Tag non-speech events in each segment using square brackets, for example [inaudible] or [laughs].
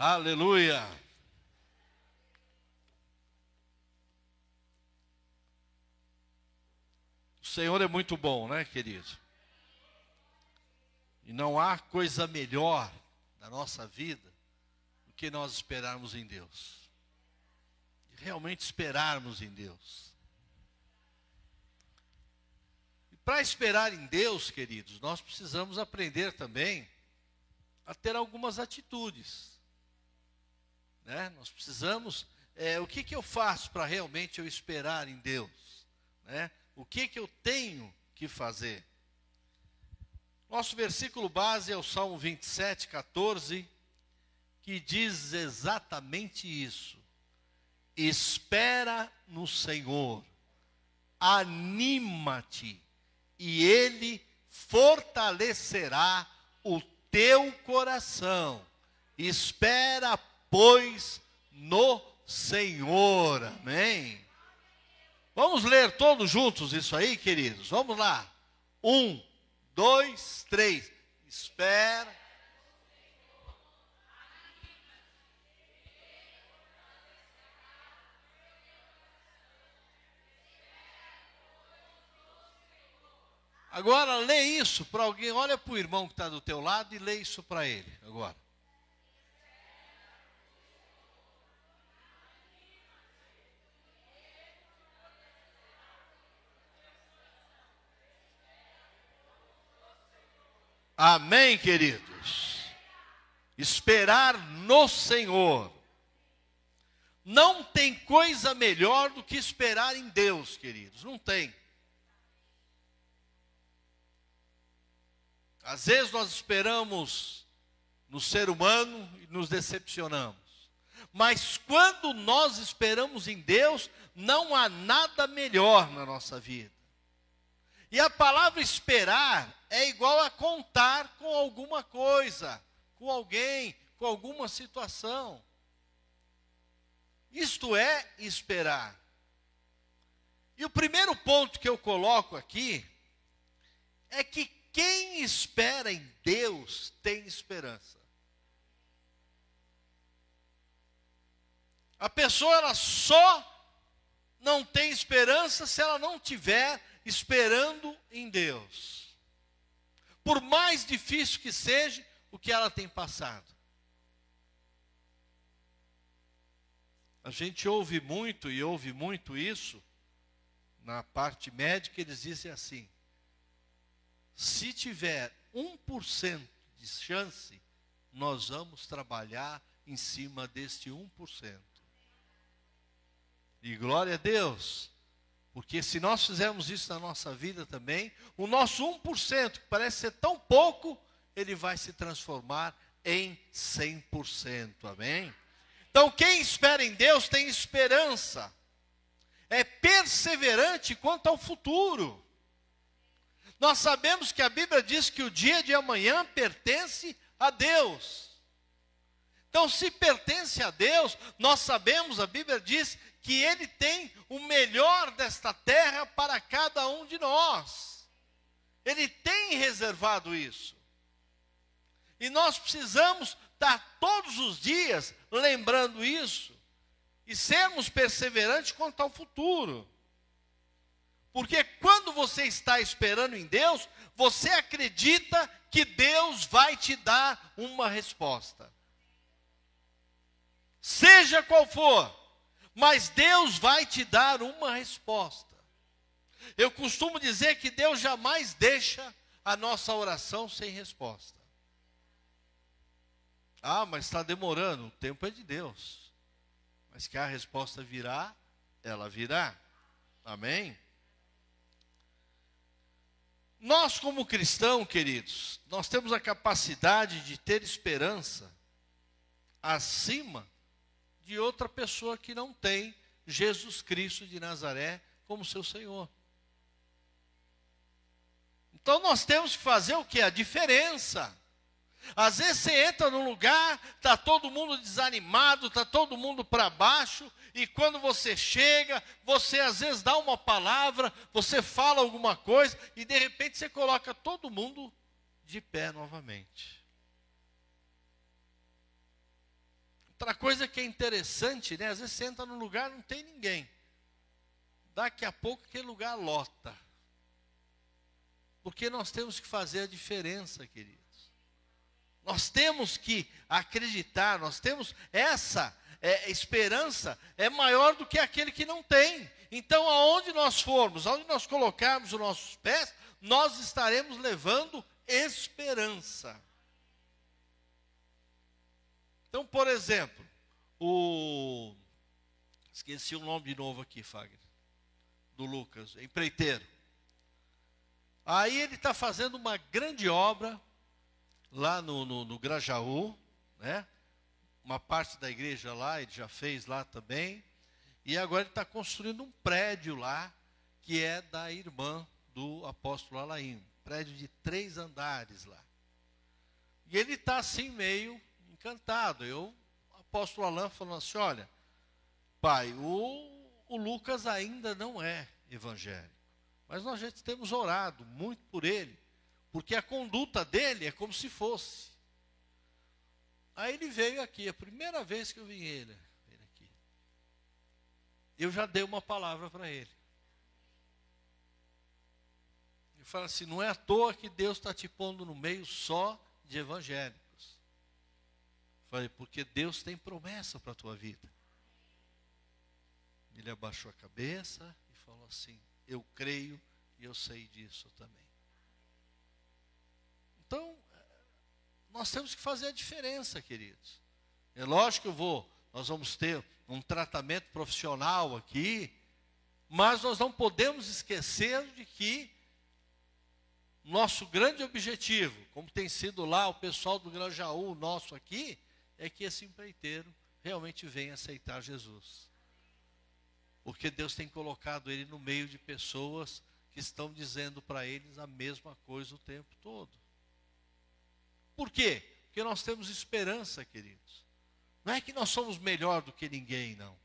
Aleluia. O Senhor é muito bom, né, querido? E não há coisa melhor na nossa vida do que nós esperarmos em Deus. Realmente esperarmos em Deus. E para esperar em Deus, queridos, nós precisamos aprender também a ter algumas atitudes. Né? Nós precisamos, é, o que, que eu faço para realmente eu esperar em Deus? Né? O que, que eu tenho que fazer? Nosso versículo base é o Salmo 27, 14, que diz exatamente isso. Espera no Senhor, anima-te, e Ele fortalecerá o teu coração. Espera, pois, no Senhor. Amém. Vamos ler todos juntos isso aí, queridos? Vamos lá. Um, dois, três. Espera. Agora lê isso para alguém, olha para o irmão que está do teu lado e lê isso para ele agora. Amém, queridos? Esperar no Senhor. Não tem coisa melhor do que esperar em Deus, queridos. Não tem. Às vezes nós esperamos no ser humano e nos decepcionamos. Mas quando nós esperamos em Deus, não há nada melhor na nossa vida. E a palavra esperar é igual a contar com alguma coisa, com alguém, com alguma situação. Isto é esperar. E o primeiro ponto que eu coloco aqui é que quem espera em Deus tem esperança. A pessoa ela só não tem esperança se ela não tiver esperando em Deus. Por mais difícil que seja o que ela tem passado. A gente ouve muito e ouve muito isso na parte médica, eles dizem assim: se tiver 1% de chance, nós vamos trabalhar em cima deste 1%. E glória a Deus, porque se nós fizermos isso na nossa vida também, o nosso 1%, que parece ser tão pouco, ele vai se transformar em 100%. Amém? Então, quem espera em Deus tem esperança, é perseverante quanto ao futuro. Nós sabemos que a Bíblia diz que o dia de amanhã pertence a Deus. Então, se pertence a Deus, nós sabemos, a Bíblia diz que Ele tem o melhor desta terra para cada um de nós. Ele tem reservado isso. E nós precisamos estar todos os dias lembrando isso e sermos perseverantes quanto ao futuro. Porque quando você está esperando em Deus, você acredita que Deus vai te dar uma resposta. Seja qual for, mas Deus vai te dar uma resposta. Eu costumo dizer que Deus jamais deixa a nossa oração sem resposta. Ah, mas está demorando, o tempo é de Deus. Mas que a resposta virá, ela virá. Amém? Nós, como cristãos, queridos, nós temos a capacidade de ter esperança acima de outra pessoa que não tem Jesus Cristo de Nazaré como seu Senhor. Então nós temos que fazer o que? A diferença. Às vezes você entra num lugar, está todo mundo desanimado, está todo mundo para baixo, e quando você chega, você às vezes dá uma palavra, você fala alguma coisa, e de repente você coloca todo mundo de pé novamente. Outra coisa que é interessante, né? Às vezes você entra num lugar não tem ninguém. Daqui a pouco aquele lugar lota. Porque nós temos que fazer a diferença, queridos. Nós temos que acreditar, nós temos essa é, esperança é maior do que aquele que não tem. Então, aonde nós formos, aonde nós colocarmos os nossos pés, nós estaremos levando esperança. Então, por exemplo, o. Esqueci o nome de novo aqui, Fagner. Do Lucas, empreiteiro. Aí ele está fazendo uma grande obra lá no, no, no Grajaú, né? Uma parte da igreja lá, ele já fez lá também. E agora ele está construindo um prédio lá, que é da irmã do apóstolo Alaim. Prédio de três andares lá. E ele está assim meio encantado. Eu, apóstolo Alain falou assim: olha, pai, o, o Lucas ainda não é evangélico. Mas nós já temos orado muito por ele, porque a conduta dele é como se fosse. Aí ele veio aqui, a primeira vez que eu vi ele eu já dei uma palavra para ele. Ele fala assim: não é à toa que Deus está te pondo no meio só de evangélicos. Falei, porque Deus tem promessa para a tua vida. Ele abaixou a cabeça e falou assim: Eu creio e eu sei disso também. Então, nós temos que fazer a diferença, queridos. É lógico que eu vou, nós vamos ter um tratamento profissional aqui, mas nós não podemos esquecer de que nosso grande objetivo, como tem sido lá o pessoal do Granjaú, nosso aqui, é que esse empreiteiro realmente venha aceitar Jesus. Porque Deus tem colocado ele no meio de pessoas que estão dizendo para eles a mesma coisa o tempo todo. Por quê? Porque nós temos esperança, queridos. Não é que nós somos melhor do que ninguém, não.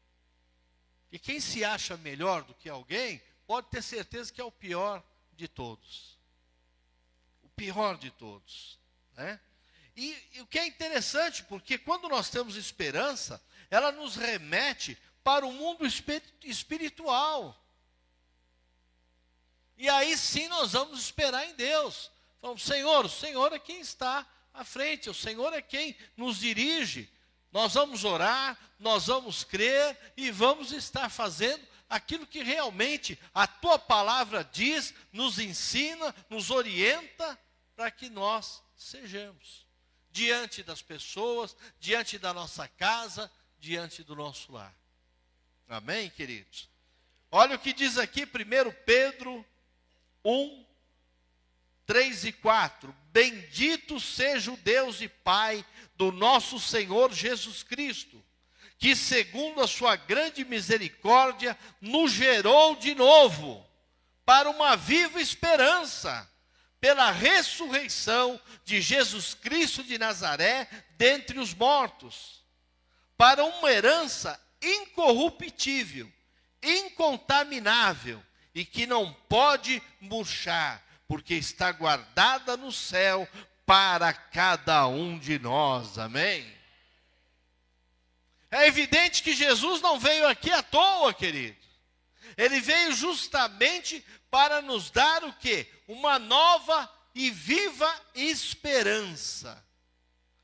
E quem se acha melhor do que alguém, pode ter certeza que é o pior de todos. O pior de todos. Né? E, e o que é interessante, porque quando nós temos esperança, ela nos remete para o mundo espiritual. E aí sim nós vamos esperar em Deus. Falamos, Senhor, o Senhor é quem está à frente, o Senhor é quem nos dirige. Nós vamos orar, nós vamos crer e vamos estar fazendo aquilo que realmente a tua palavra diz, nos ensina, nos orienta para que nós sejamos diante das pessoas, diante da nossa casa, diante do nosso lar. Amém, queridos? Olha o que diz aqui 1 Pedro 1, 3 e 4. Bendito seja o Deus e Pai do nosso Senhor Jesus Cristo, que, segundo a sua grande misericórdia, nos gerou de novo para uma viva esperança, pela ressurreição de Jesus Cristo de Nazaré dentre os mortos, para uma herança incorruptível, incontaminável e que não pode murchar, porque está guardada no céu para cada um de nós. Amém? É evidente que Jesus não veio aqui à toa, querido. Ele veio justamente para nos dar o que? Uma nova e viva esperança.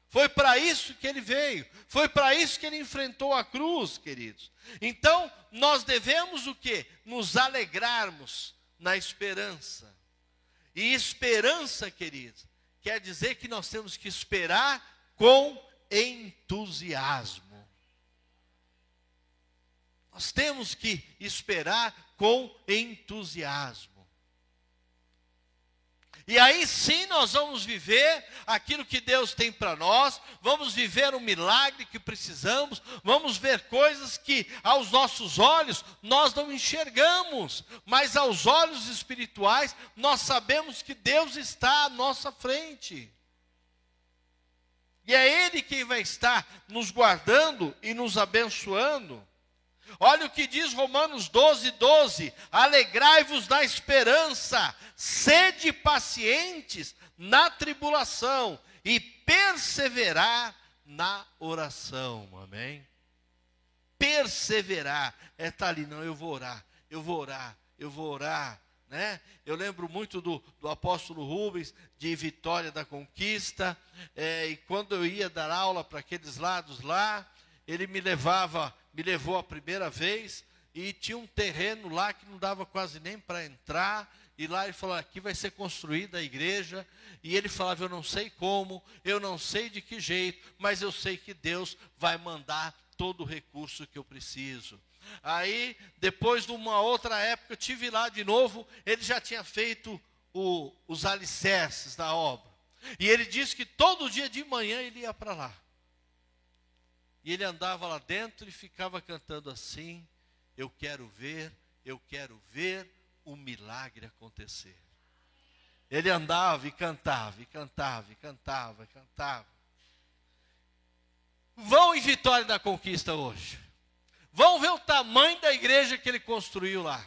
Foi para isso que ele veio. Foi para isso que ele enfrentou a cruz, queridos. Então, nós devemos o que? Nos alegrarmos na esperança. E esperança, queridos, quer dizer que nós temos que esperar com entusiasmo. Nós temos que esperar com entusiasmo. E aí sim nós vamos viver aquilo que Deus tem para nós, vamos viver o milagre que precisamos, vamos ver coisas que aos nossos olhos nós não enxergamos, mas aos olhos espirituais nós sabemos que Deus está à nossa frente. E é Ele quem vai estar nos guardando e nos abençoando. Olha o que diz Romanos 12, 12: alegrai-vos na esperança, sede pacientes na tribulação e perseverar na oração, amém? Perseverar é tá ali, não, eu vou orar, eu vou orar, eu vou orar, né? Eu lembro muito do, do apóstolo Rubens, de Vitória da Conquista, é, e quando eu ia dar aula para aqueles lados lá, ele me levava, me levou a primeira vez, e tinha um terreno lá que não dava quase nem para entrar, e lá ele falou: aqui vai ser construída a igreja. E ele falava: eu não sei como, eu não sei de que jeito, mas eu sei que Deus vai mandar todo o recurso que eu preciso. Aí, depois de uma outra época, eu tive lá de novo, ele já tinha feito o, os alicerces da obra. E ele disse que todo dia de manhã ele ia para lá. Ele andava lá dentro e ficava cantando assim: Eu quero ver, eu quero ver o milagre acontecer. Ele andava e cantava, e cantava, e cantava, e cantava. Vão em Vitória da Conquista hoje. Vão ver o tamanho da igreja que ele construiu lá.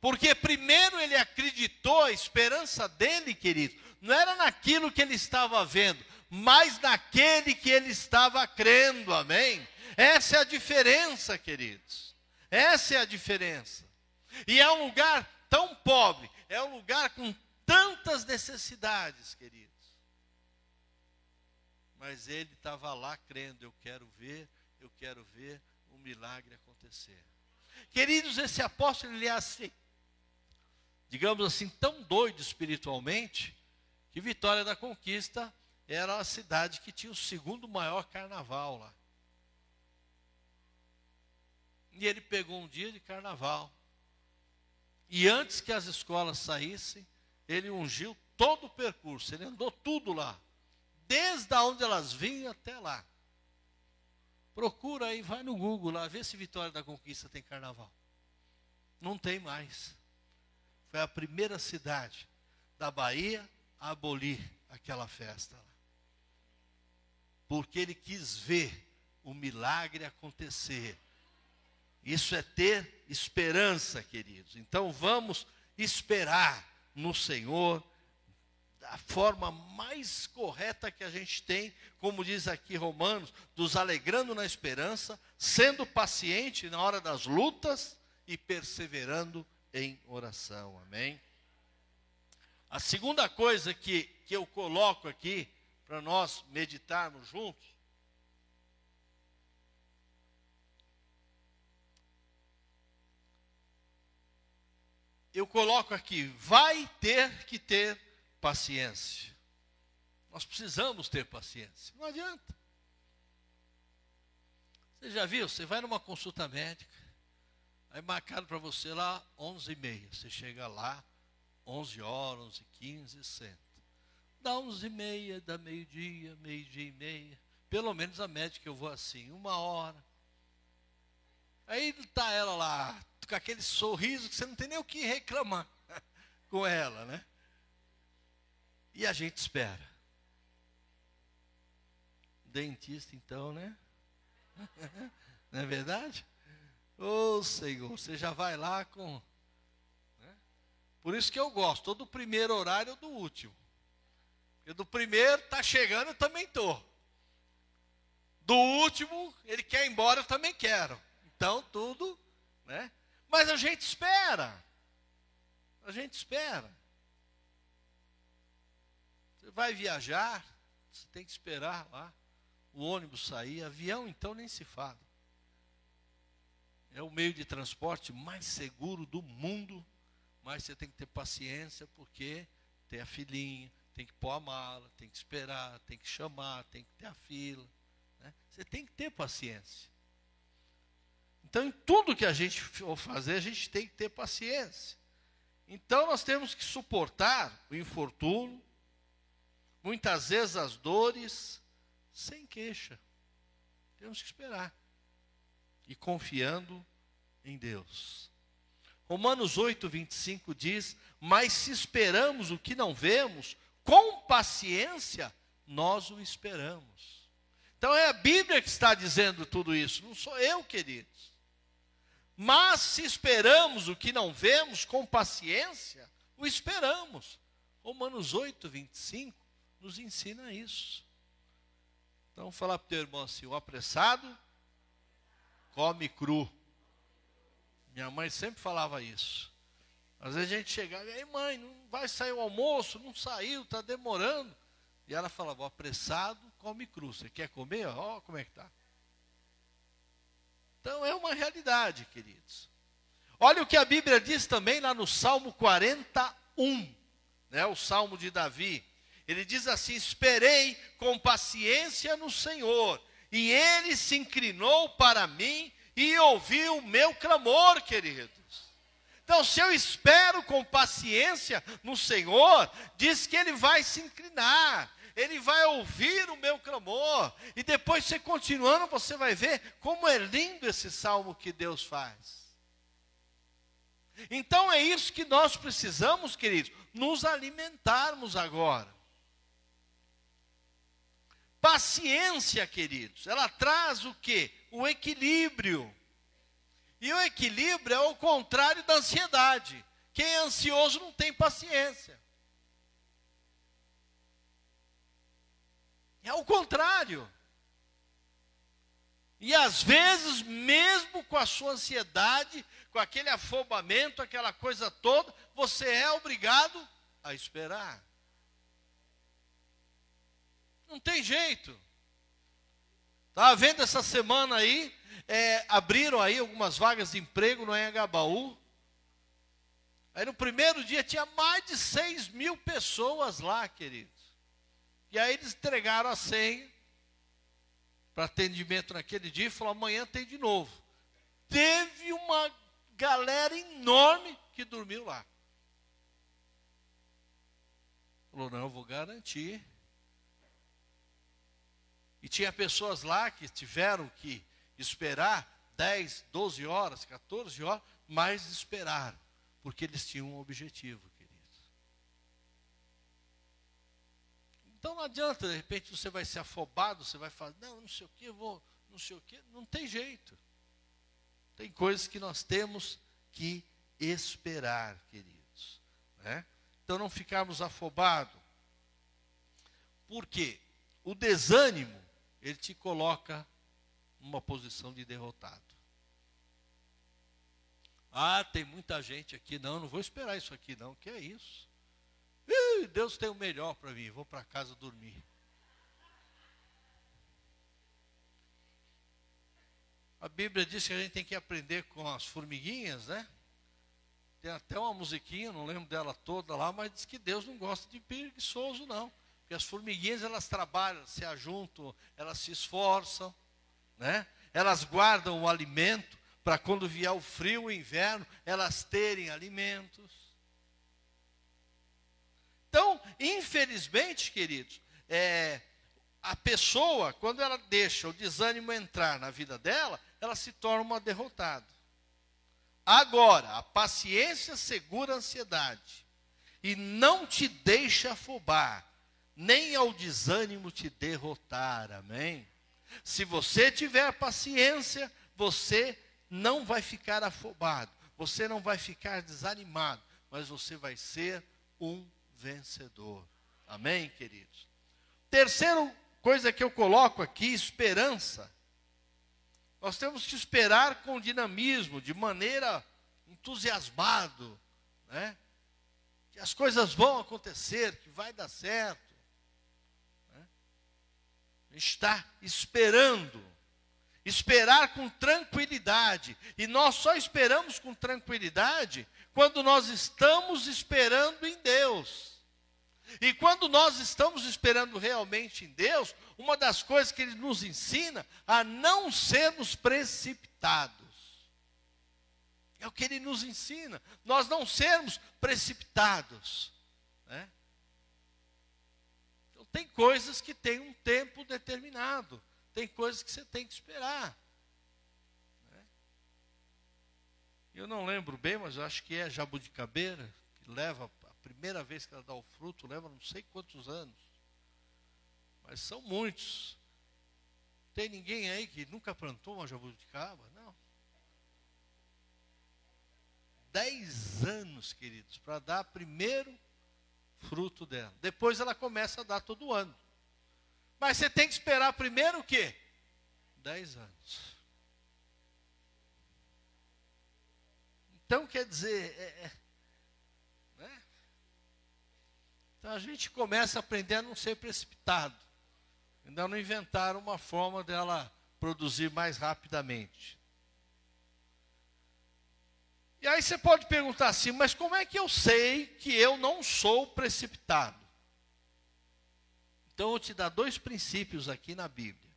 Porque primeiro ele acreditou, a esperança dele, querido, não era naquilo que ele estava vendo, mas naquele que ele estava crendo, amém? Essa é a diferença, queridos. Essa é a diferença. E é um lugar tão pobre, é um lugar com tantas necessidades, queridos. Mas ele estava lá crendo, eu quero ver, eu quero ver um milagre acontecer. Queridos, esse apóstolo ele é assim, digamos assim, tão doido espiritualmente, que Vitória da Conquista era a cidade que tinha o segundo maior carnaval lá. E ele pegou um dia de carnaval. E antes que as escolas saíssem, ele ungiu todo o percurso, ele andou tudo lá desde onde elas vinham até lá. Procura aí, vai no Google lá, vê se Vitória da Conquista tem carnaval. Não tem mais. Foi a primeira cidade da Bahia a abolir aquela festa lá. Porque ele quis ver o milagre acontecer. Isso é ter esperança, queridos. Então vamos esperar no Senhor a forma mais correta que a gente tem, como diz aqui Romanos, dos alegrando na esperança, sendo paciente na hora das lutas e perseverando em oração. Amém? A segunda coisa que, que eu coloco aqui, para nós meditarmos juntos, eu coloco aqui, vai ter que ter paciência. Nós precisamos ter paciência. Não adianta. Você já viu? Você vai numa consulta médica, aí marcado para você lá 11 e meia. Você chega lá, 11 horas, 11 15 senta. Dá 11 e meia, dá meio-dia, meio-dia e meia. Pelo menos a médica eu vou assim, uma hora. Aí está ela lá, com aquele sorriso que você não tem nem o que reclamar [laughs] com ela, né? E a gente espera. Dentista, então, né? [laughs] Não é verdade? Ô oh, Senhor, você já vai lá com. Né? Por isso que eu gosto, ou do primeiro horário do último. Porque do primeiro está chegando, eu também estou. Do último, ele quer ir embora, eu também quero. Então, tudo, né? Mas a gente espera. A gente espera. Você vai viajar, você tem que esperar lá o ônibus sair, avião então nem se fala. É o meio de transporte mais seguro do mundo, mas você tem que ter paciência porque tem a filinha, tem que pôr a mala, tem que esperar, tem que chamar, tem que ter a fila. Né? Você tem que ter paciência. Então, em tudo que a gente for fazer, a gente tem que ter paciência. Então, nós temos que suportar o infortúnio, muitas vezes as dores, sem queixa. Temos que esperar. E confiando em Deus. Romanos 8, 25 diz: Mas se esperamos o que não vemos, com paciência nós o esperamos. Então é a Bíblia que está dizendo tudo isso, não sou eu, queridos. Mas se esperamos o que não vemos, com paciência, o esperamos. Romanos 8, 25 nos ensina isso. Então, falar para o teu irmão assim: o apressado come cru. Minha mãe sempre falava isso. Às vezes a gente chegava, e aí mãe, não vai sair o almoço, não saiu, está demorando. E ela falava, apressado come cru. Você quer comer? Ó, como é que está. Então é uma realidade, queridos. Olha o que a Bíblia diz também lá no Salmo 41, né, o Salmo de Davi. Ele diz assim: Esperei com paciência no Senhor, e ele se inclinou para mim e ouviu o meu clamor, queridos. Então, se eu espero com paciência no Senhor, diz que ele vai se inclinar, ele vai ouvir o meu clamor, e depois você continuando, você vai ver como é lindo esse salmo que Deus faz. Então é isso que nós precisamos, queridos, nos alimentarmos agora. Paciência, queridos, ela traz o que? O equilíbrio. E o equilíbrio é o contrário da ansiedade. Quem é ansioso não tem paciência. É o contrário. E às vezes, mesmo com a sua ansiedade, com aquele afobamento, aquela coisa toda, você é obrigado a esperar. Não tem jeito. Estava vendo essa semana aí, é, abriram aí algumas vagas de emprego no Engabaú. Aí no primeiro dia tinha mais de 6 mil pessoas lá, queridos. E aí eles entregaram a senha para atendimento naquele dia e falou: amanhã tem de novo. Teve uma galera enorme que dormiu lá. Falou: não, eu vou garantir e tinha pessoas lá que tiveram que esperar 10, 12 horas, 14 horas, mas esperaram, porque eles tinham um objetivo, queridos. Então não adianta, de repente você vai ser afobado, você vai falar, não, não sei o que, vou, não sei o que, não tem jeito. Tem coisas que nós temos que esperar, queridos. Né? Então não ficarmos afobados. Por quê? O desânimo ele te coloca numa posição de derrotado. Ah, tem muita gente aqui, não, não vou esperar isso aqui não, que é isso? Ih, Deus tem o melhor para mim, vou para casa dormir. A Bíblia diz que a gente tem que aprender com as formiguinhas, né? Tem até uma musiquinha, não lembro dela toda lá, mas diz que Deus não gosta de preguiçoso, não. Porque as formiguinhas elas trabalham, se ajuntam, elas se esforçam, né? Elas guardam o alimento para quando vier o frio, o inverno, elas terem alimentos. Então, infelizmente, queridos, é, a pessoa, quando ela deixa o desânimo entrar na vida dela, ela se torna uma derrotada. Agora, a paciência segura a ansiedade e não te deixa afobar nem ao desânimo te derrotar. Amém? Se você tiver paciência, você não vai ficar afobado, você não vai ficar desanimado, mas você vai ser um vencedor. Amém, queridos? Terceira coisa que eu coloco aqui, esperança. Nós temos que esperar com dinamismo, de maneira entusiasmado, né? Que as coisas vão acontecer, que vai dar certo está esperando. Esperar com tranquilidade. E nós só esperamos com tranquilidade quando nós estamos esperando em Deus. E quando nós estamos esperando realmente em Deus, uma das coisas que Ele nos ensina a não sermos precipitados. É o que Ele nos ensina, nós não sermos precipitados. Né? Tem coisas que tem um tempo determinado. Tem coisas que você tem que esperar. Né? Eu não lembro bem, mas eu acho que é jabuticabeira, que leva, a primeira vez que ela dá o fruto, leva não sei quantos anos. Mas são muitos. Tem ninguém aí que nunca plantou uma jabuticaba? Não. Dez anos, queridos, para dar primeiro fruto dela. Depois ela começa a dar todo ano. Mas você tem que esperar primeiro o quê? Dez anos. Então, quer dizer, é, é, né? então a gente começa a aprender a não ser precipitado. Ainda não inventaram uma forma dela produzir mais rapidamente. E aí você pode perguntar assim, mas como é que eu sei que eu não sou precipitado? Então eu te dar dois princípios aqui na Bíblia.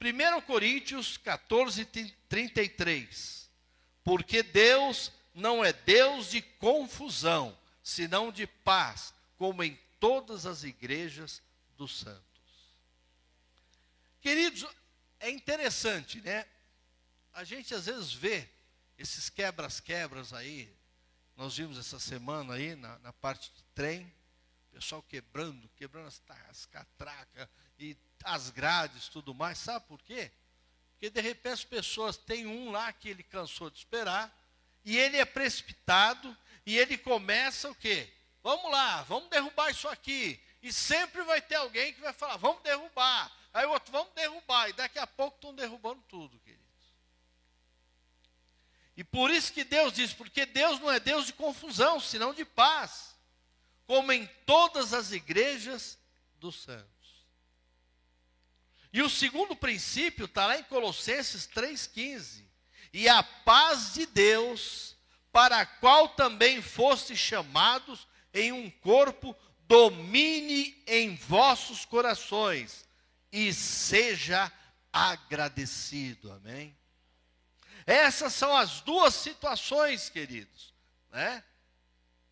1 Coríntios 14, 33. Porque Deus não é Deus de confusão, senão de paz, como em todas as igrejas dos santos. Queridos, é interessante, né? A gente às vezes vê esses quebras-quebras aí, nós vimos essa semana aí na, na parte de trem, pessoal quebrando, quebrando as, as catracas e as grades tudo mais. Sabe por quê? Porque de repente as pessoas têm um lá que ele cansou de esperar, e ele é precipitado, e ele começa o quê? Vamos lá, vamos derrubar isso aqui. E sempre vai ter alguém que vai falar, vamos derrubar. Aí o outro, vamos derrubar. E daqui a pouco estão derrubando tudo, querido. E por isso que Deus diz, porque Deus não é Deus de confusão, senão de paz, como em todas as igrejas dos santos. E o segundo princípio está lá em Colossenses 3,15. E a paz de Deus, para a qual também foste chamados em um corpo, domine em vossos corações e seja agradecido. Amém? Essas são as duas situações, queridos, né?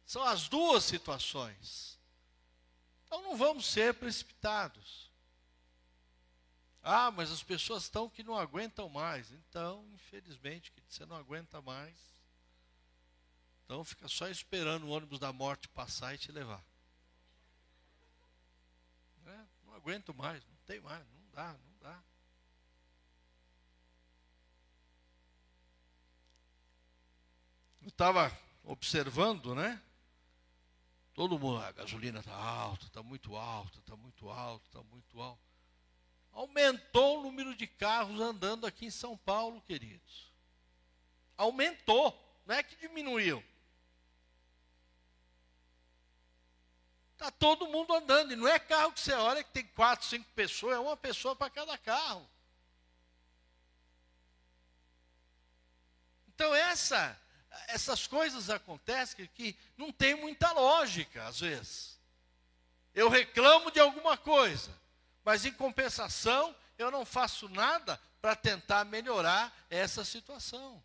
São as duas situações. Então não vamos ser precipitados. Ah, mas as pessoas estão que não aguentam mais. Então, infelizmente, você não aguenta mais. Então fica só esperando o ônibus da morte passar e te levar. É, não aguento mais, não tem mais, não dá, não Eu estava observando, né? Todo mundo, a gasolina está alta, está muito alta, está muito alta, está muito alta. Aumentou o número de carros andando aqui em São Paulo, queridos. Aumentou, não é que diminuiu. Está todo mundo andando, e não é carro que você olha que tem quatro, cinco pessoas, é uma pessoa para cada carro. Então essa essas coisas acontecem que não tem muita lógica, às vezes. Eu reclamo de alguma coisa, mas em compensação, eu não faço nada para tentar melhorar essa situação.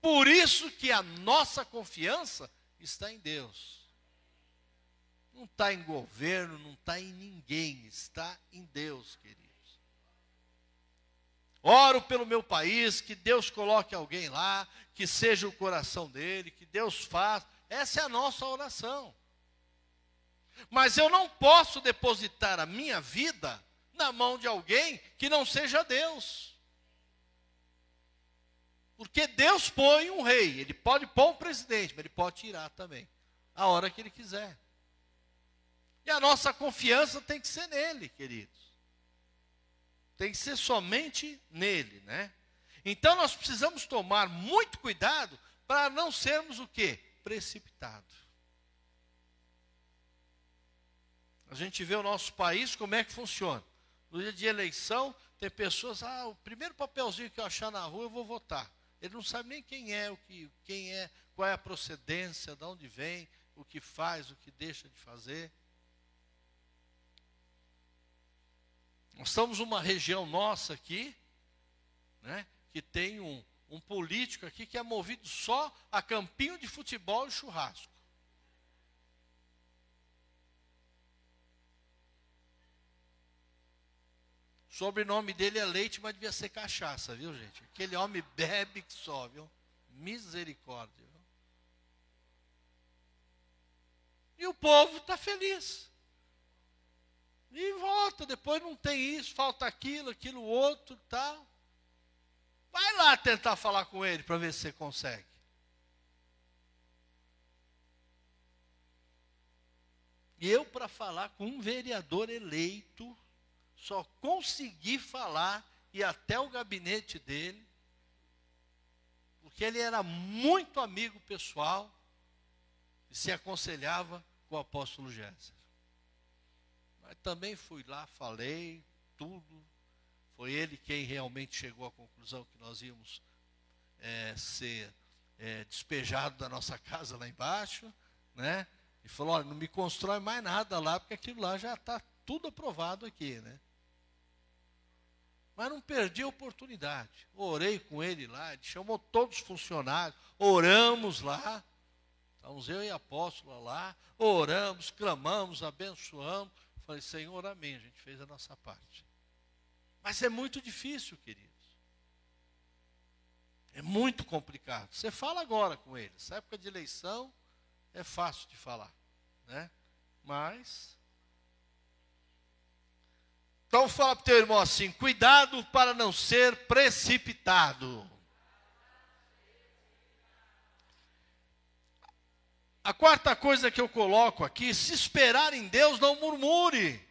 Por isso que a nossa confiança está em Deus. Não está em governo, não está em ninguém, está em Deus, querido. Oro pelo meu país, que Deus coloque alguém lá, que seja o coração dele, que Deus faça. Essa é a nossa oração. Mas eu não posso depositar a minha vida na mão de alguém que não seja Deus. Porque Deus põe um rei, ele pode pôr um presidente, mas ele pode tirar também, a hora que ele quiser. E a nossa confiança tem que ser nele, queridos. Tem que ser somente nele, né? Então nós precisamos tomar muito cuidado para não sermos o quê? Precipitados. A gente vê o nosso país como é que funciona. No dia de eleição, tem pessoas, ah, o primeiro papelzinho que eu achar na rua eu vou votar. Ele não sabe nem quem é, o que, quem é, qual é a procedência, de onde vem, o que faz, o que deixa de fazer. Nós estamos numa região nossa aqui, né, que tem um, um político aqui que é movido só a campinho de futebol e churrasco. O sobrenome dele é leite, mas devia ser cachaça, viu, gente? Aquele homem bebe que só, viu? Misericórdia. Viu? E o povo está feliz. Volta, depois não tem isso, falta aquilo, aquilo outro, tal. Vai lá tentar falar com ele para ver se você consegue. E eu, para falar com um vereador eleito, só consegui falar e até o gabinete dele, porque ele era muito amigo pessoal e se aconselhava com o apóstolo Géser. Mas também fui lá, falei tudo. Foi ele quem realmente chegou à conclusão que nós íamos é, ser é, despejado da nossa [laughs] casa lá embaixo, né? E falou, olha, não me constrói mais nada lá, porque aquilo lá já está tudo aprovado aqui, né? Mas não perdi a oportunidade. Orei com ele lá, ele chamou todos os funcionários, oramos lá. Estamos eu e a apóstola lá, oramos, clamamos, abençoamos. Falei, Senhor, amém. A gente fez a nossa parte. Mas é muito difícil, queridos. É muito complicado. Você fala agora com eles. Essa época de eleição é fácil de falar, né? Mas então fala para o teu irmão assim: cuidado para não ser precipitado. A quarta coisa que eu coloco aqui, se esperar em Deus, não murmure.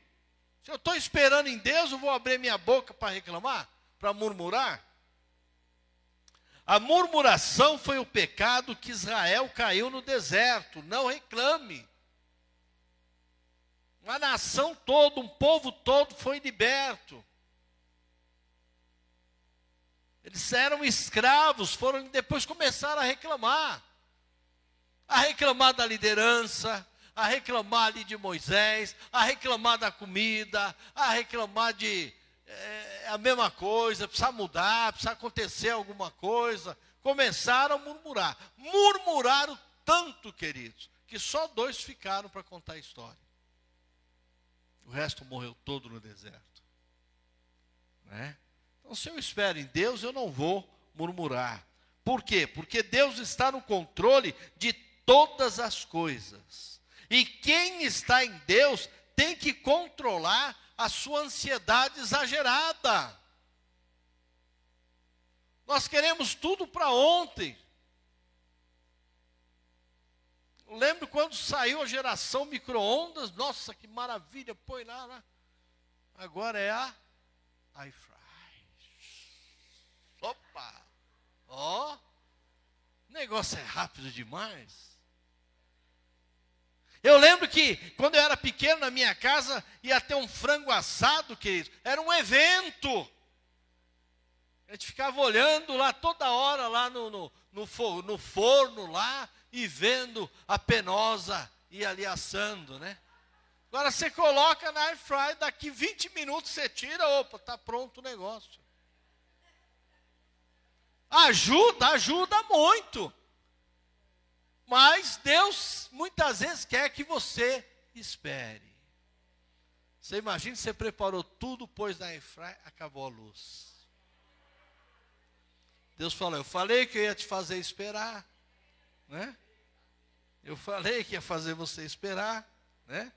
Se eu estou esperando em Deus, eu vou abrir minha boca para reclamar, para murmurar. A murmuração foi o pecado que Israel caiu no deserto. Não reclame. Uma nação toda, um povo todo foi liberto. Eles eram escravos, foram depois começaram a reclamar a reclamar da liderança, a reclamar ali de Moisés, a reclamar da comida, a reclamar de é, a mesma coisa, precisa mudar, precisa acontecer alguma coisa. Começaram a murmurar. Murmuraram tanto, queridos, que só dois ficaram para contar a história. O resto morreu todo no deserto. Né? Então, se eu espero em Deus, eu não vou murmurar. Por quê? Porque Deus está no controle de todas as coisas. E quem está em Deus tem que controlar a sua ansiedade exagerada. Nós queremos tudo para ontem. Lembro quando saiu a geração micro-ondas, nossa, que maravilha, põe lá, lá. Agora é a iFry. Opa! Ó, oh, negócio é rápido demais. Eu lembro que quando eu era pequeno na minha casa ia ter um frango assado, querido. Era um evento. A gente ficava olhando lá toda hora, lá no, no, no, forno, no forno lá, e vendo a penosa ir ali assando, né? Agora você coloca na air fry, daqui 20 minutos você tira, opa, está pronto o negócio. Ajuda, ajuda muito. Mas Deus muitas vezes quer que você espere. Você imagina, você preparou tudo, pôs na airfryer, acabou a luz. Deus falou, eu falei que eu ia te fazer esperar, né? Eu falei que ia fazer você esperar, né?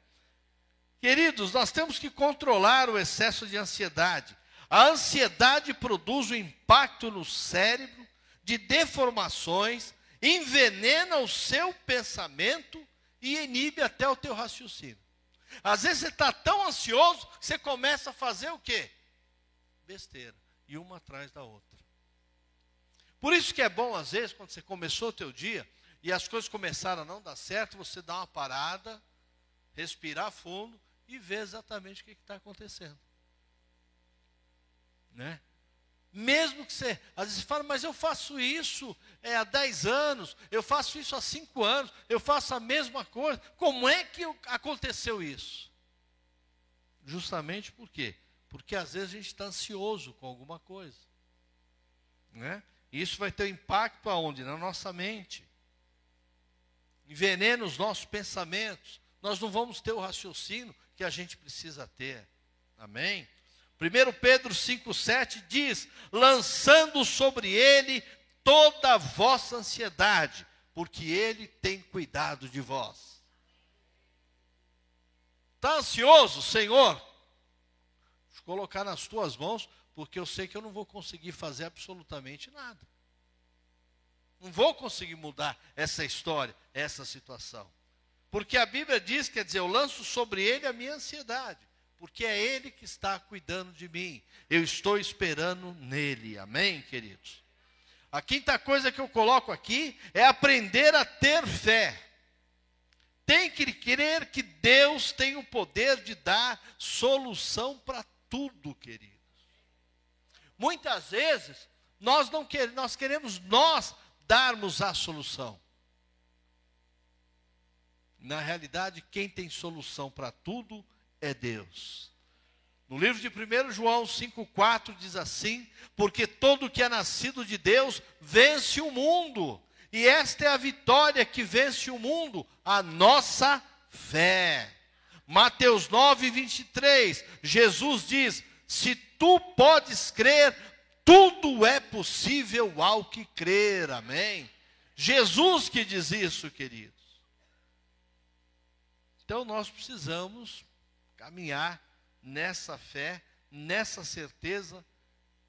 Queridos, nós temos que controlar o excesso de ansiedade. A ansiedade produz um impacto no cérebro de deformações envenena o seu pensamento e inibe até o teu raciocínio. Às vezes você está tão ansioso que você começa a fazer o quê? Besteira. E uma atrás da outra. Por isso que é bom, às vezes, quando você começou o teu dia e as coisas começaram a não dar certo, você dá uma parada, respirar fundo e ver exatamente o que está acontecendo. Né? Mesmo que você, às vezes, fala, mas eu faço isso é, há 10 anos, eu faço isso há 5 anos, eu faço a mesma coisa. Como é que aconteceu isso? Justamente por quê? Porque às vezes a gente está ansioso com alguma coisa. Né? E isso vai ter um impacto aonde? Na nossa mente. Envenena os nossos pensamentos. Nós não vamos ter o raciocínio que a gente precisa ter. Amém? 1 Pedro 5,7 diz: lançando sobre ele toda a vossa ansiedade, porque ele tem cuidado de vós. Está ansioso, Senhor? Vou colocar nas tuas mãos, porque eu sei que eu não vou conseguir fazer absolutamente nada. Não vou conseguir mudar essa história, essa situação. Porque a Bíblia diz, quer dizer, eu lanço sobre ele a minha ansiedade, porque é ele que está cuidando de mim. Eu estou esperando nele. Amém, queridos? A quinta coisa que eu coloco aqui é aprender a ter fé. Tem que crer que Deus tem o poder de dar solução para tudo, queridos. Muitas vezes nós não queremos, nós queremos nós darmos a solução. Na realidade, quem tem solução para tudo é Deus. No livro de 1 João 5,4 diz assim: Porque todo que é nascido de Deus vence o mundo, e esta é a vitória que vence o mundo, a nossa fé. Mateus 9, 23, Jesus diz: Se tu podes crer, tudo é possível ao que crer, amém? Jesus que diz isso, queridos. Então nós precisamos caminhar nessa fé, nessa certeza,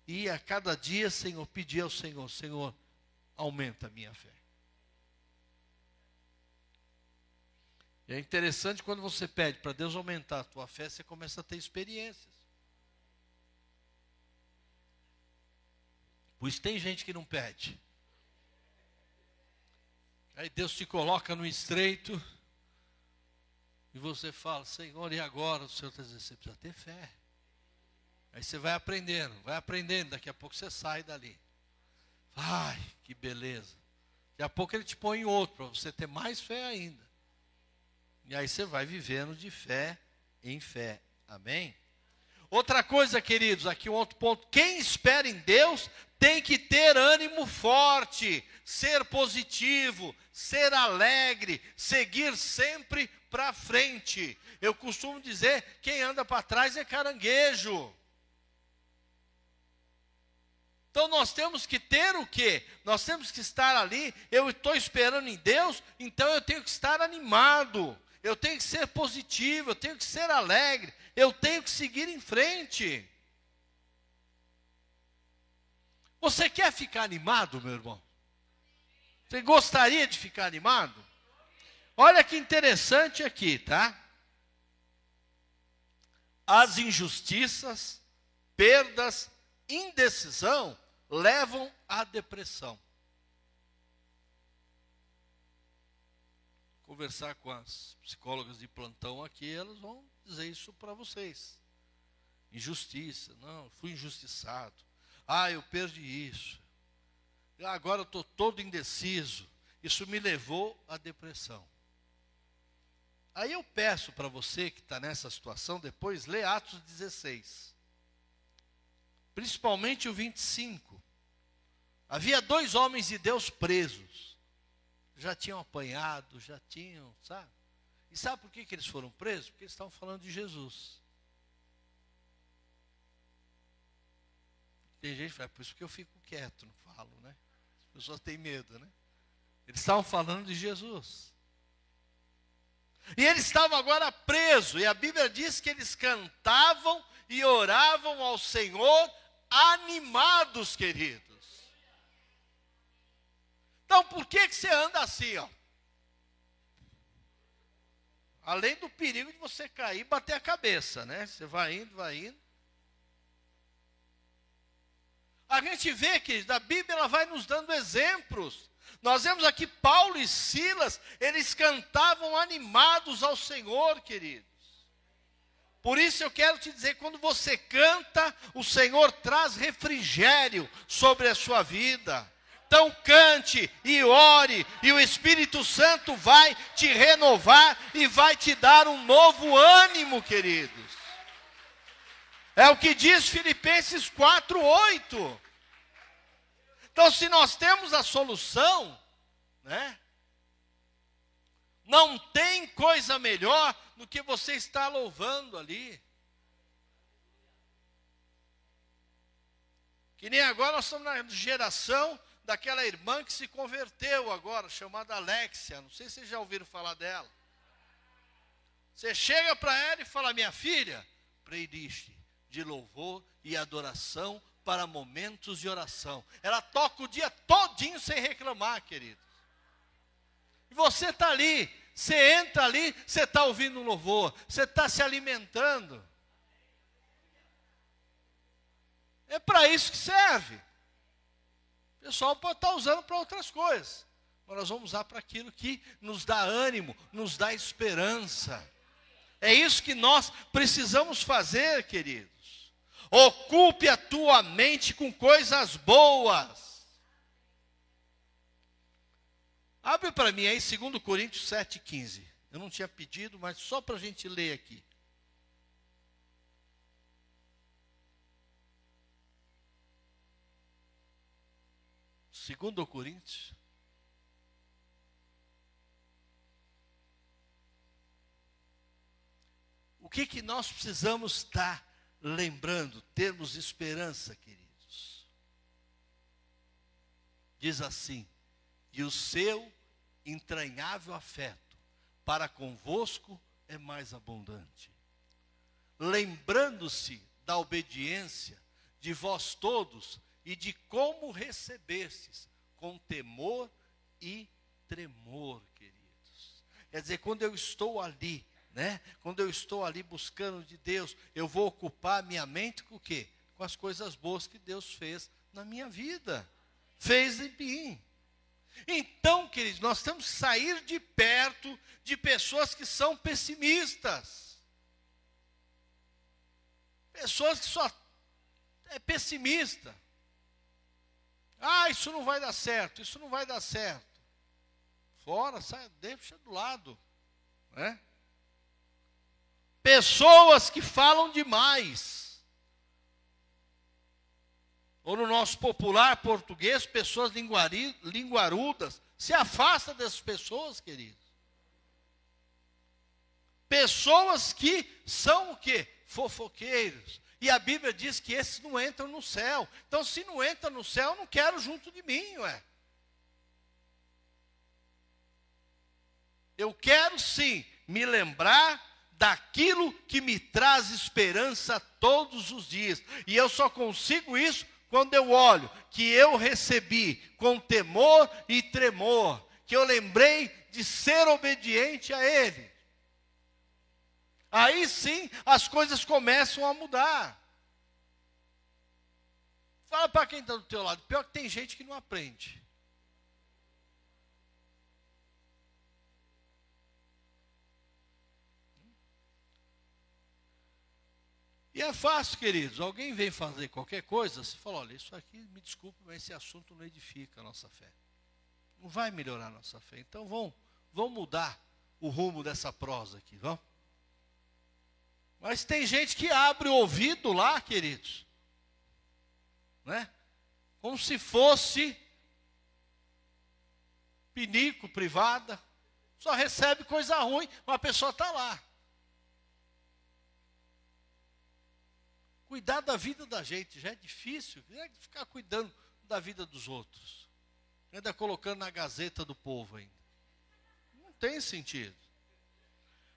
e a cada dia, Senhor, pedir ao Senhor: Senhor, aumenta a minha fé. E é interessante quando você pede para Deus aumentar a tua fé, você começa a ter experiências. Pois tem gente que não pede. Aí Deus te coloca no estreito e você fala, Senhor, e agora? O Senhor está dizendo, você precisa ter fé. Aí você vai aprendendo, vai aprendendo, daqui a pouco você sai dali. Ai, que beleza. Daqui a pouco ele te põe em outro, para você ter mais fé ainda. E aí você vai vivendo de fé em fé. Amém? Outra coisa, queridos, aqui um outro ponto. Quem espera em Deus tem que ter ânimo forte, ser positivo, ser alegre, seguir sempre para frente. Eu costumo dizer: quem anda para trás é caranguejo. Então nós temos que ter o quê? Nós temos que estar ali. Eu estou esperando em Deus, então eu tenho que estar animado. Eu tenho que ser positivo, eu tenho que ser alegre, eu tenho que seguir em frente. Você quer ficar animado, meu irmão? Você gostaria de ficar animado? Olha que interessante aqui, tá? As injustiças, perdas, indecisão levam à depressão. Conversar com as psicólogas de plantão aqui, elas vão dizer isso para vocês. Injustiça, não, fui injustiçado ah, eu perdi isso. Agora eu estou todo indeciso. Isso me levou à depressão. Aí eu peço para você que está nessa situação, depois lê Atos 16. Principalmente o 25. Havia dois homens de Deus presos. Já tinham apanhado, já tinham, sabe? E sabe por que, que eles foram presos? Porque eles estavam falando de Jesus. Tem gente que fala, por isso que eu fico quieto, não falo, né? As pessoas têm medo, né? Eles estavam falando de Jesus. E ele estava agora preso, e a Bíblia diz que eles cantavam e oravam ao Senhor animados, queridos. Então, por que, que você anda assim, ó? Além do perigo de você cair e bater a cabeça, né? Você vai indo, vai indo. A gente vê que da Bíblia ela vai nos dando exemplos. Nós vemos aqui Paulo e Silas, eles cantavam animados ao Senhor, queridos. Por isso eu quero te dizer, quando você canta, o Senhor traz refrigério sobre a sua vida. Então cante e ore, e o Espírito Santo vai te renovar e vai te dar um novo ânimo, queridos. É o que diz Filipenses 4:8. Então, se nós temos a solução, né? Não tem coisa melhor do que você estar louvando ali. Que nem agora nós estamos na geração daquela irmã que se converteu agora, chamada Alexia. Não sei se vocês já ouviram falar dela. Você chega para ela e fala: Minha filha, playlist de louvor e adoração para momentos de oração. Ela toca o dia todinho sem reclamar, querido. E você está ali, Você entra ali, você está ouvindo louvor, você está se alimentando. É para isso que serve. O pessoal pode estar tá usando para outras coisas. Mas nós vamos usar para aquilo que nos dá ânimo, nos dá esperança. É isso que nós precisamos fazer, queridos. Ocupe a tua mente com coisas boas. Abre para mim aí 2 Coríntios 7,15. Eu não tinha pedido, mas só para a gente ler aqui. Segundo Coríntios. O que que nós precisamos estar lembrando, termos esperança, queridos? Diz assim: "E o seu entranhável afeto para convosco é mais abundante, lembrando-se da obediência de vós todos e de como recebestes com temor e tremor, queridos. Quer dizer, quando eu estou ali, né? Quando eu estou ali buscando de Deus, eu vou ocupar minha mente com o quê? Com as coisas boas que Deus fez na minha vida. Fez em mim. Então, queridos, nós temos que sair de perto de pessoas que são pessimistas. Pessoas que só é pessimista. Ah, isso não vai dar certo, isso não vai dar certo. Fora, sai, deixa do lado. Né? Pessoas que falam demais. Ou no nosso popular português, pessoas linguarudas. Se afasta dessas pessoas, queridos. Pessoas que são o quê? Fofoqueiros. E a Bíblia diz que esses não entram no céu. Então, se não entra no céu, não quero junto de mim, ué. Eu quero sim me lembrar daquilo que me traz esperança todos os dias. E eu só consigo isso quando eu olho que eu recebi com temor e tremor, que eu lembrei de ser obediente a Ele. Aí sim as coisas começam a mudar. Fala para quem está do teu lado. Pior que tem gente que não aprende. E é fácil, queridos. Alguém vem fazer qualquer coisa, você fala, olha, isso aqui, me desculpe, mas esse assunto não edifica a nossa fé. Não vai melhorar a nossa fé. Então vão, vão mudar o rumo dessa prosa aqui, vão? Mas tem gente que abre o ouvido lá, queridos, né? Como se fosse pinico, privada, só recebe coisa ruim, mas a pessoa está lá. Cuidar da vida da gente já é difícil, é ficar cuidando da vida dos outros. Ainda colocando na gazeta do povo ainda. Não tem sentido.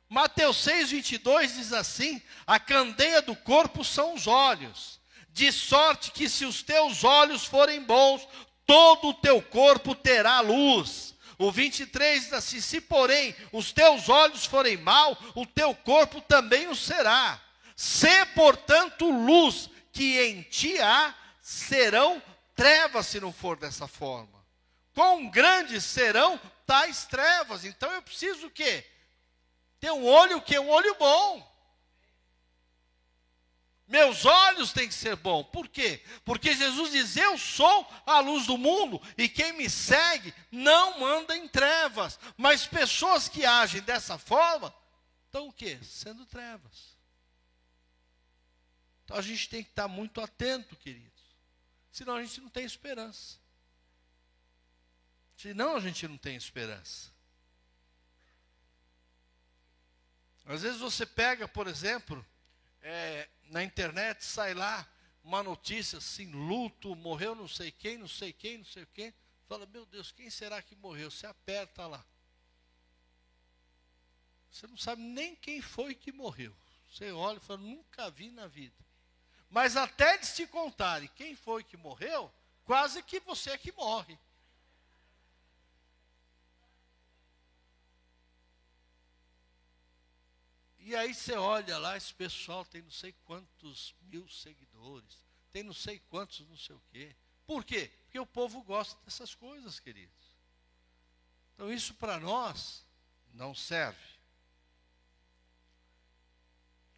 Mateus 6, 22 diz assim: A candeia do corpo são os olhos, de sorte que se os teus olhos forem bons, todo o teu corpo terá luz. O 23 diz assim: Se porém os teus olhos forem mal, o teu corpo também o será. Se, portanto, luz que em ti há, serão trevas se não for dessa forma. Quão grandes serão tais trevas? Então eu preciso o quê? Ter um olho que é um olho bom. Meus olhos têm que ser bons. Por quê? Porque Jesus diz: Eu sou a luz do mundo e quem me segue não anda em trevas. Mas pessoas que agem dessa forma estão o quê? Sendo trevas. Então a gente tem que estar muito atento, queridos. Senão a gente não tem esperança. Senão a gente não tem esperança. Às vezes você pega, por exemplo, é, na internet, sai lá uma notícia assim, luto, morreu não sei quem, não sei quem, não sei quem. Fala, meu Deus, quem será que morreu? Você aperta lá. Você não sabe nem quem foi que morreu. Você olha e fala, nunca vi na vida. Mas até de te contarem quem foi que morreu, quase que você é que morre. E aí você olha lá, esse pessoal tem não sei quantos mil seguidores, tem não sei quantos não sei o quê. Por quê? Porque o povo gosta dessas coisas, queridos. Então isso para nós não serve.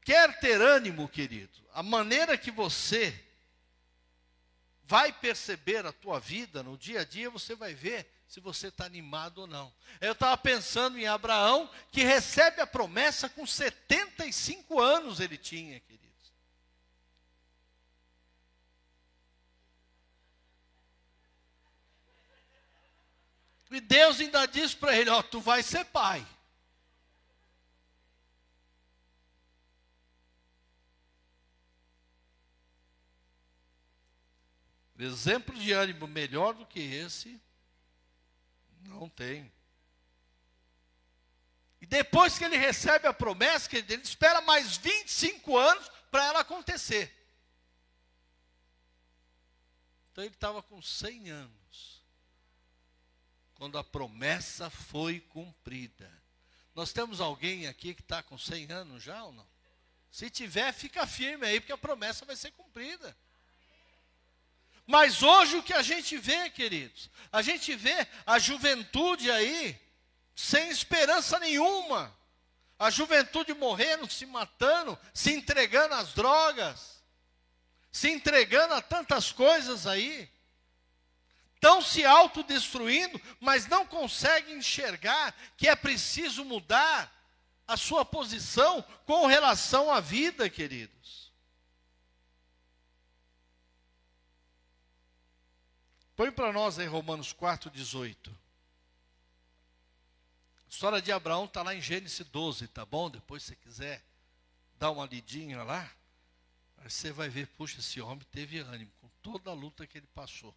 Quer ter ânimo, querido? A maneira que você vai perceber a tua vida no dia a dia, você vai ver se você está animado ou não. Eu estava pensando em Abraão, que recebe a promessa com 75 anos ele tinha, queridos. E Deus ainda diz para ele: Ó, tu vai ser pai. Exemplo de ânimo melhor do que esse, não tem. E depois que ele recebe a promessa, que ele espera mais 25 anos para ela acontecer. Então ele estava com 100 anos, quando a promessa foi cumprida. Nós temos alguém aqui que está com 100 anos já ou não? Se tiver, fica firme aí, porque a promessa vai ser cumprida. Mas hoje o que a gente vê, queridos, a gente vê a juventude aí sem esperança nenhuma. A juventude morrendo, se matando, se entregando às drogas, se entregando a tantas coisas aí. Estão se autodestruindo, mas não conseguem enxergar que é preciso mudar a sua posição com relação à vida, queridos. Põe para nós aí Romanos 4, 18. A história de Abraão está lá em Gênesis 12, tá bom? Depois, se quiser dar uma lidinha lá, aí você vai ver, puxa, esse homem teve ânimo com toda a luta que ele passou.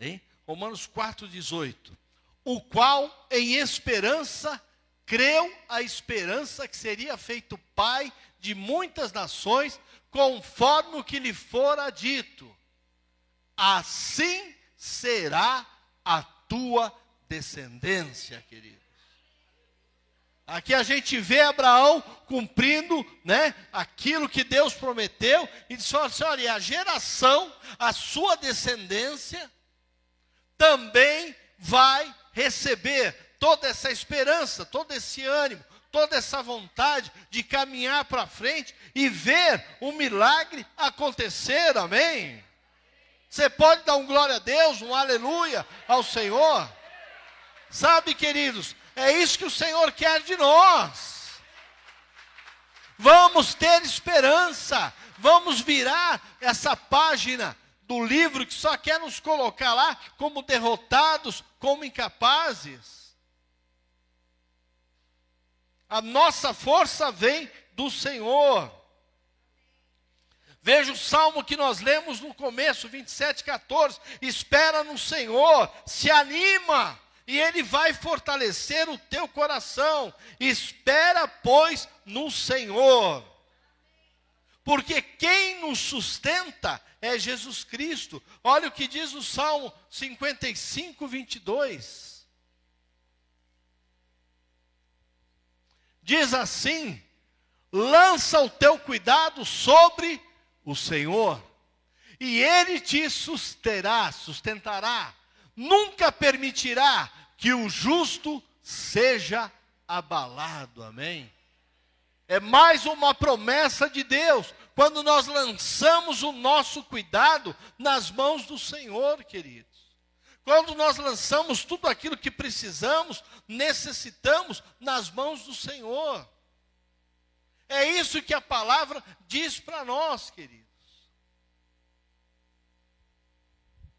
Hein? Romanos 4, 18. O qual, em esperança, creu a esperança que seria feito pai de muitas nações, conforme o que lhe fora dito. Assim será a tua descendência, queridos. Aqui a gente vê Abraão cumprindo, né, aquilo que Deus prometeu e disse olha, a geração, a sua descendência também vai receber toda essa esperança, todo esse ânimo, toda essa vontade de caminhar para frente e ver o milagre acontecer. Amém. Você pode dar um glória a Deus, um aleluia ao Senhor? Sabe, queridos, é isso que o Senhor quer de nós. Vamos ter esperança, vamos virar essa página do livro que só quer nos colocar lá como derrotados, como incapazes. A nossa força vem do Senhor. Veja o salmo que nós lemos no começo, 27, 14. Espera no Senhor, se anima, e Ele vai fortalecer o teu coração. Espera, pois, no Senhor. Porque quem nos sustenta é Jesus Cristo. Olha o que diz o Salmo 55, 22. Diz assim: lança o teu cuidado sobre o Senhor, e Ele te susterá, sustentará, nunca permitirá que o justo seja abalado. Amém? É mais uma promessa de Deus, quando nós lançamos o nosso cuidado nas mãos do Senhor, queridos. Quando nós lançamos tudo aquilo que precisamos, necessitamos nas mãos do Senhor. É isso que a palavra diz para nós, queridos.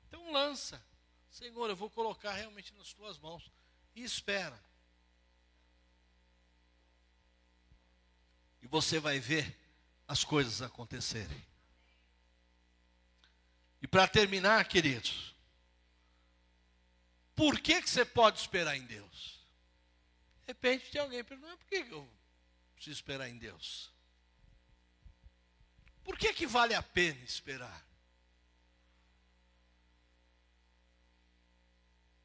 Então lança. Senhor, eu vou colocar realmente nas tuas mãos. E espera. E você vai ver as coisas acontecerem. E para terminar, queridos, por que, que você pode esperar em Deus? De repente tem alguém perguntando, por que eu preciso esperar em Deus. Por que, que vale a pena esperar?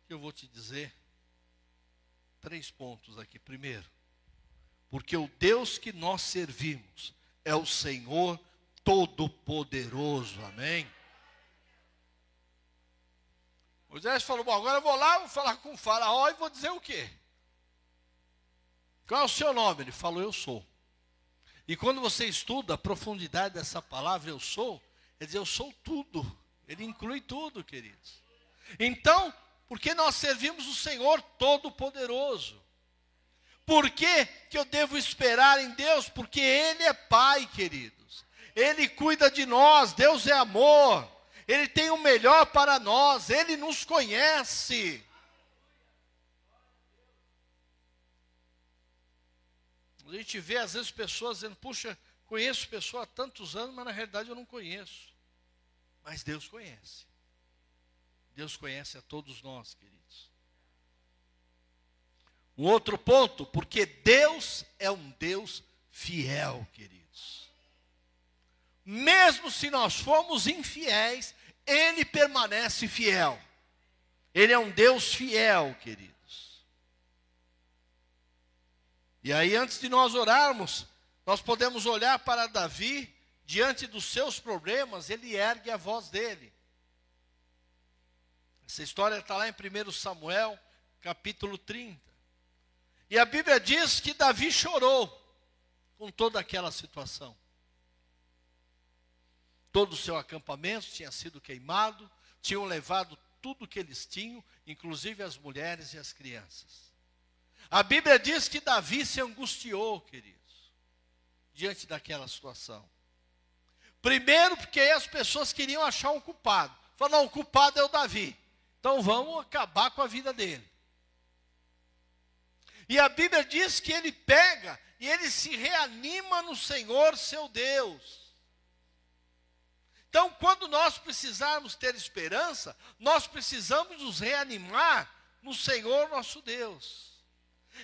Eu vou te dizer três pontos aqui. Primeiro, porque o Deus que nós servimos é o Senhor Todo-Poderoso. Amém? Moisés falou: Bom, agora eu vou lá, vou falar com o Faraó e vou dizer o quê? Qual é o seu nome? Ele falou: Eu sou. E quando você estuda a profundidade dessa palavra, eu sou, quer dizer, eu sou tudo. Ele inclui tudo, queridos. Então, porque nós servimos o Senhor Todo-Poderoso. Por que, que eu devo esperar em Deus? Porque Ele é Pai, queridos. Ele cuida de nós, Deus é amor. Ele tem o melhor para nós, Ele nos conhece. A gente vê às vezes pessoas dizendo, puxa, conheço pessoa há tantos anos, mas na realidade eu não conheço. Mas Deus conhece. Deus conhece a todos nós, queridos. Um outro ponto, porque Deus é um Deus fiel, queridos. Mesmo se nós formos infiéis, ele permanece fiel. Ele é um Deus fiel, queridos. E aí, antes de nós orarmos, nós podemos olhar para Davi, diante dos seus problemas, ele ergue a voz dele. Essa história está lá em 1 Samuel, capítulo 30. E a Bíblia diz que Davi chorou com toda aquela situação. Todo o seu acampamento tinha sido queimado, tinham levado tudo que eles tinham, inclusive as mulheres e as crianças. A Bíblia diz que Davi se angustiou, queridos, diante daquela situação. Primeiro, porque as pessoas queriam achar um culpado. Falaram, não, o culpado é o Davi. Então vamos acabar com a vida dele. E a Bíblia diz que ele pega e ele se reanima no Senhor, seu Deus. Então, quando nós precisarmos ter esperança, nós precisamos nos reanimar no Senhor nosso Deus.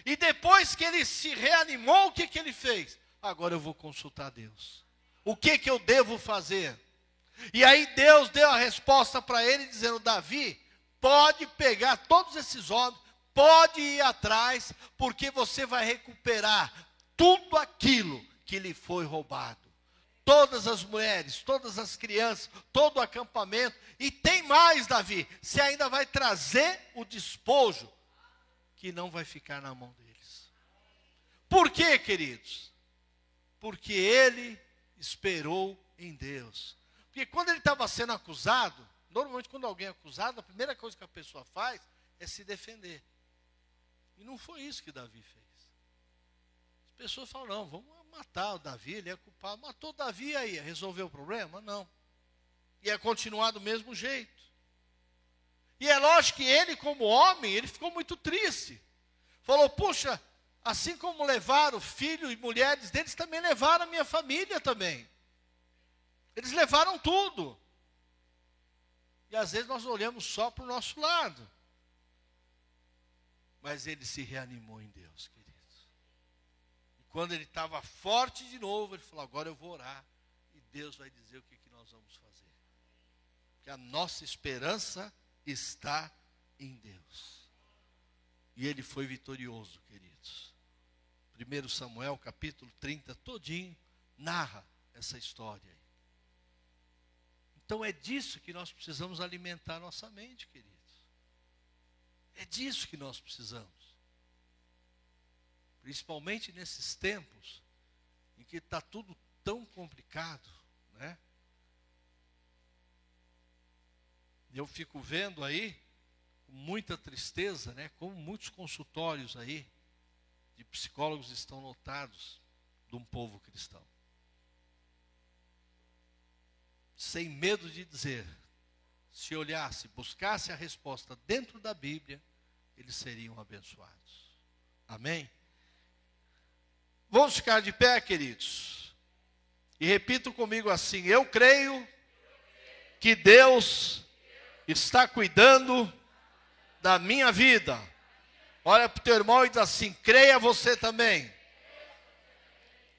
E depois que ele se reanimou, o que, que ele fez? Agora eu vou consultar Deus. O que, que eu devo fazer? E aí Deus deu a resposta para ele, dizendo: Davi, pode pegar todos esses homens, pode ir atrás, porque você vai recuperar tudo aquilo que lhe foi roubado todas as mulheres, todas as crianças, todo o acampamento. E tem mais, Davi, você ainda vai trazer o despojo que não vai ficar na mão deles. Por quê, queridos? Porque ele esperou em Deus. Porque quando ele estava sendo acusado, normalmente quando alguém é acusado, a primeira coisa que a pessoa faz é se defender. E não foi isso que Davi fez. As pessoas falam, não, vamos matar o Davi, ele é culpado. Matou o Davi aí, resolveu o problema? Não. Ia continuar do mesmo jeito. E é lógico que ele, como homem, ele ficou muito triste. Falou, puxa, assim como levaram filhos e mulheres deles, também levaram a minha família também. Eles levaram tudo. E às vezes nós olhamos só para o nosso lado. Mas ele se reanimou em Deus. Quando ele estava forte de novo, ele falou: Agora eu vou orar e Deus vai dizer o que, que nós vamos fazer. Que a nossa esperança está em Deus. E ele foi vitorioso, queridos. 1 Samuel capítulo 30, todinho, narra essa história aí. Então é disso que nós precisamos alimentar nossa mente, queridos. É disso que nós precisamos principalmente nesses tempos em que está tudo tão complicado, né? Eu fico vendo aí, com muita tristeza, né, como muitos consultórios aí de psicólogos estão lotados de um povo cristão. Sem medo de dizer, se olhasse, buscasse a resposta dentro da Bíblia, eles seriam abençoados. Amém? Vamos ficar de pé, queridos. E repito comigo assim: Eu creio que Deus está cuidando da minha vida. Olha para o teu irmão e diz assim: creia você também.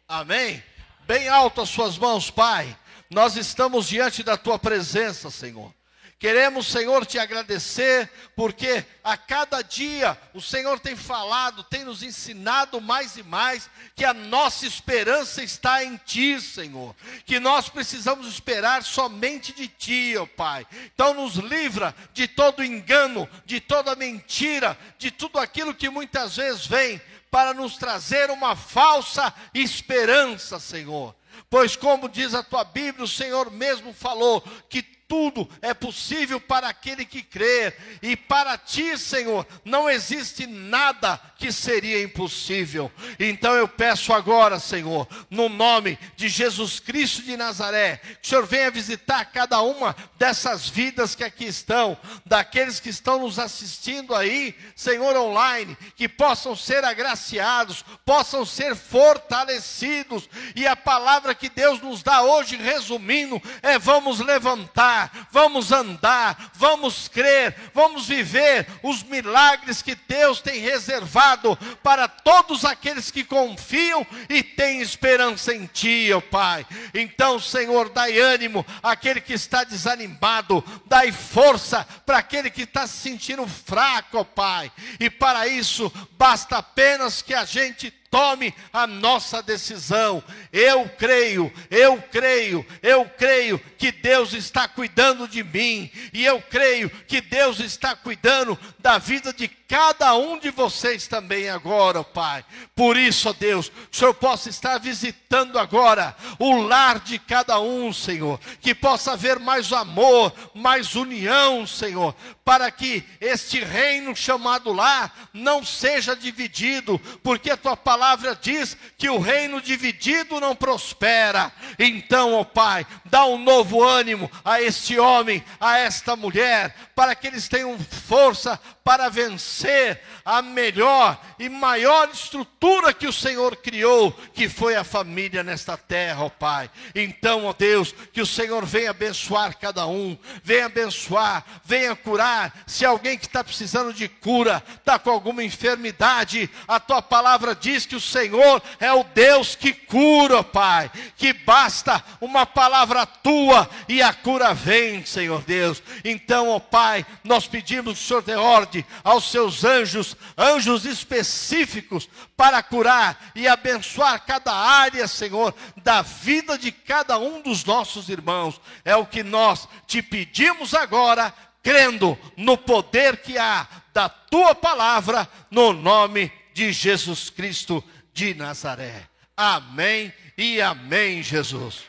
Amém? Bem alto as suas mãos, Pai. Nós estamos diante da tua presença, Senhor. Queremos, Senhor, te agradecer, porque a cada dia o Senhor tem falado, tem nos ensinado mais e mais que a nossa esperança está em Ti, Senhor. Que nós precisamos esperar somente de Ti, ó Pai. Então nos livra de todo engano, de toda mentira, de tudo aquilo que muitas vezes vem para nos trazer uma falsa esperança, Senhor. Pois, como diz a tua Bíblia, o Senhor mesmo falou que tudo é possível para aquele que crê, e para ti, Senhor, não existe nada que seria impossível. Então eu peço agora, Senhor, no nome de Jesus Cristo de Nazaré, que o Senhor venha visitar cada uma dessas vidas que aqui estão, daqueles que estão nos assistindo aí, Senhor, online, que possam ser agraciados, possam ser fortalecidos, e a palavra que Deus nos dá hoje, resumindo, é: vamos levantar vamos andar, vamos crer, vamos viver os milagres que Deus tem reservado para todos aqueles que confiam e têm esperança em Ti, ó Pai. Então, Senhor, dai ânimo àquele que está desanimado, dai força para aquele que está se sentindo fraco, ó Pai. E para isso, basta apenas que a gente tome a nossa decisão. Eu creio, eu creio, eu creio que Deus está cuidando de mim, e eu creio que Deus está cuidando da vida de cada um de vocês também agora, Pai. Por isso, ó Deus, o Senhor possa estar visitando agora o lar de cada um, Senhor, que possa haver mais amor, mais união, Senhor, para que este reino chamado lar não seja dividido, porque a tua palavra diz que o reino dividido não prospera. Então, ó Pai, dá um novo ânimo a este homem, a esta mulher, para que eles tenham força para vencer a melhor e maior estrutura que o Senhor criou, que foi a família nesta terra, ó Pai. Então, ó Deus, que o Senhor venha abençoar cada um, venha abençoar, venha curar. Se alguém que está precisando de cura, está com alguma enfermidade, a tua palavra diz que o Senhor é o Deus que cura, ó Pai, que basta uma palavra tua e a cura vem, Senhor Deus. Então, ó Pai, nós pedimos que o Senhor dê ordem aos seus anjos, anjos específicos, para curar e abençoar cada área, Senhor, da vida de cada um dos nossos irmãos. É o que nós te pedimos agora, crendo no poder que há da tua palavra, no nome de Jesus Cristo de Nazaré. Amém e amém, Jesus.